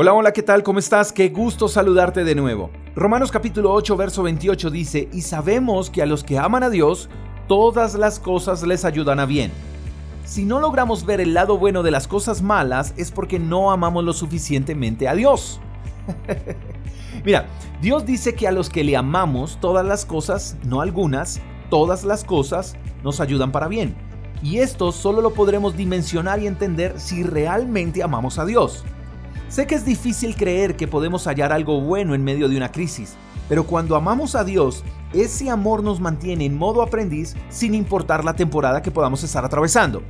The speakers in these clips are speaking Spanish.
Hola, hola, ¿qué tal? ¿Cómo estás? Qué gusto saludarte de nuevo. Romanos capítulo 8, verso 28 dice, y sabemos que a los que aman a Dios, todas las cosas les ayudan a bien. Si no logramos ver el lado bueno de las cosas malas, es porque no amamos lo suficientemente a Dios. Mira, Dios dice que a los que le amamos, todas las cosas, no algunas, todas las cosas nos ayudan para bien. Y esto solo lo podremos dimensionar y entender si realmente amamos a Dios. Sé que es difícil creer que podemos hallar algo bueno en medio de una crisis, pero cuando amamos a Dios, ese amor nos mantiene en modo aprendiz sin importar la temporada que podamos estar atravesando.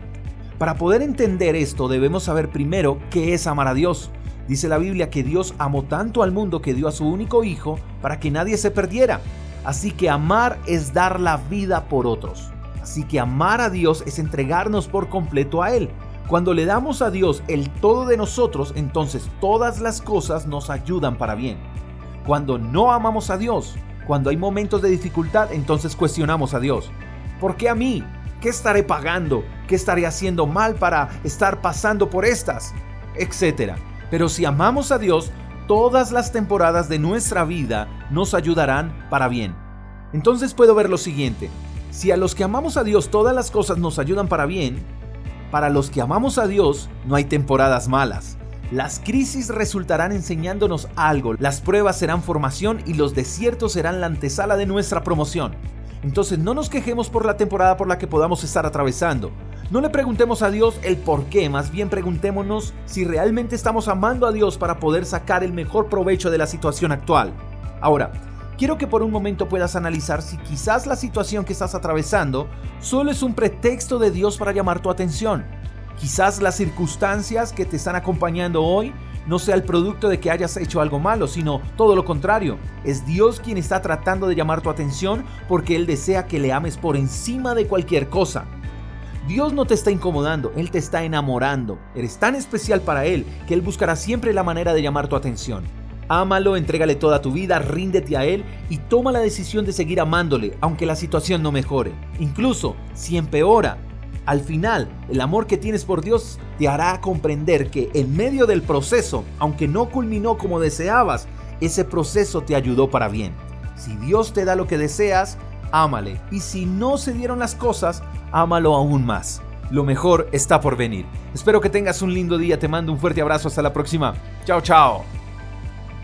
Para poder entender esto debemos saber primero qué es amar a Dios. Dice la Biblia que Dios amó tanto al mundo que dio a su único Hijo para que nadie se perdiera. Así que amar es dar la vida por otros. Así que amar a Dios es entregarnos por completo a Él. Cuando le damos a Dios el todo de nosotros, entonces todas las cosas nos ayudan para bien. Cuando no amamos a Dios, cuando hay momentos de dificultad, entonces cuestionamos a Dios. ¿Por qué a mí? ¿Qué estaré pagando? ¿Qué estaré haciendo mal para estar pasando por estas? Etcétera. Pero si amamos a Dios, todas las temporadas de nuestra vida nos ayudarán para bien. Entonces puedo ver lo siguiente. Si a los que amamos a Dios todas las cosas nos ayudan para bien, para los que amamos a Dios, no hay temporadas malas. Las crisis resultarán enseñándonos algo, las pruebas serán formación y los desiertos serán la antesala de nuestra promoción. Entonces no nos quejemos por la temporada por la que podamos estar atravesando. No le preguntemos a Dios el por qué, más bien preguntémonos si realmente estamos amando a Dios para poder sacar el mejor provecho de la situación actual. Ahora, quiero que por un momento puedas analizar si quizás la situación que estás atravesando solo es un pretexto de Dios para llamar tu atención. Quizás las circunstancias que te están acompañando hoy no sea el producto de que hayas hecho algo malo, sino todo lo contrario. Es Dios quien está tratando de llamar tu atención porque Él desea que le ames por encima de cualquier cosa. Dios no te está incomodando, Él te está enamorando. Eres tan especial para Él que Él buscará siempre la manera de llamar tu atención. Ámalo, entrégale toda tu vida, ríndete a Él y toma la decisión de seguir amándole, aunque la situación no mejore. Incluso si empeora, al final, el amor que tienes por Dios te hará comprender que en medio del proceso, aunque no culminó como deseabas, ese proceso te ayudó para bien. Si Dios te da lo que deseas, ámale. Y si no se dieron las cosas, ámalo aún más. Lo mejor está por venir. Espero que tengas un lindo día. Te mando un fuerte abrazo. Hasta la próxima. Chao, chao.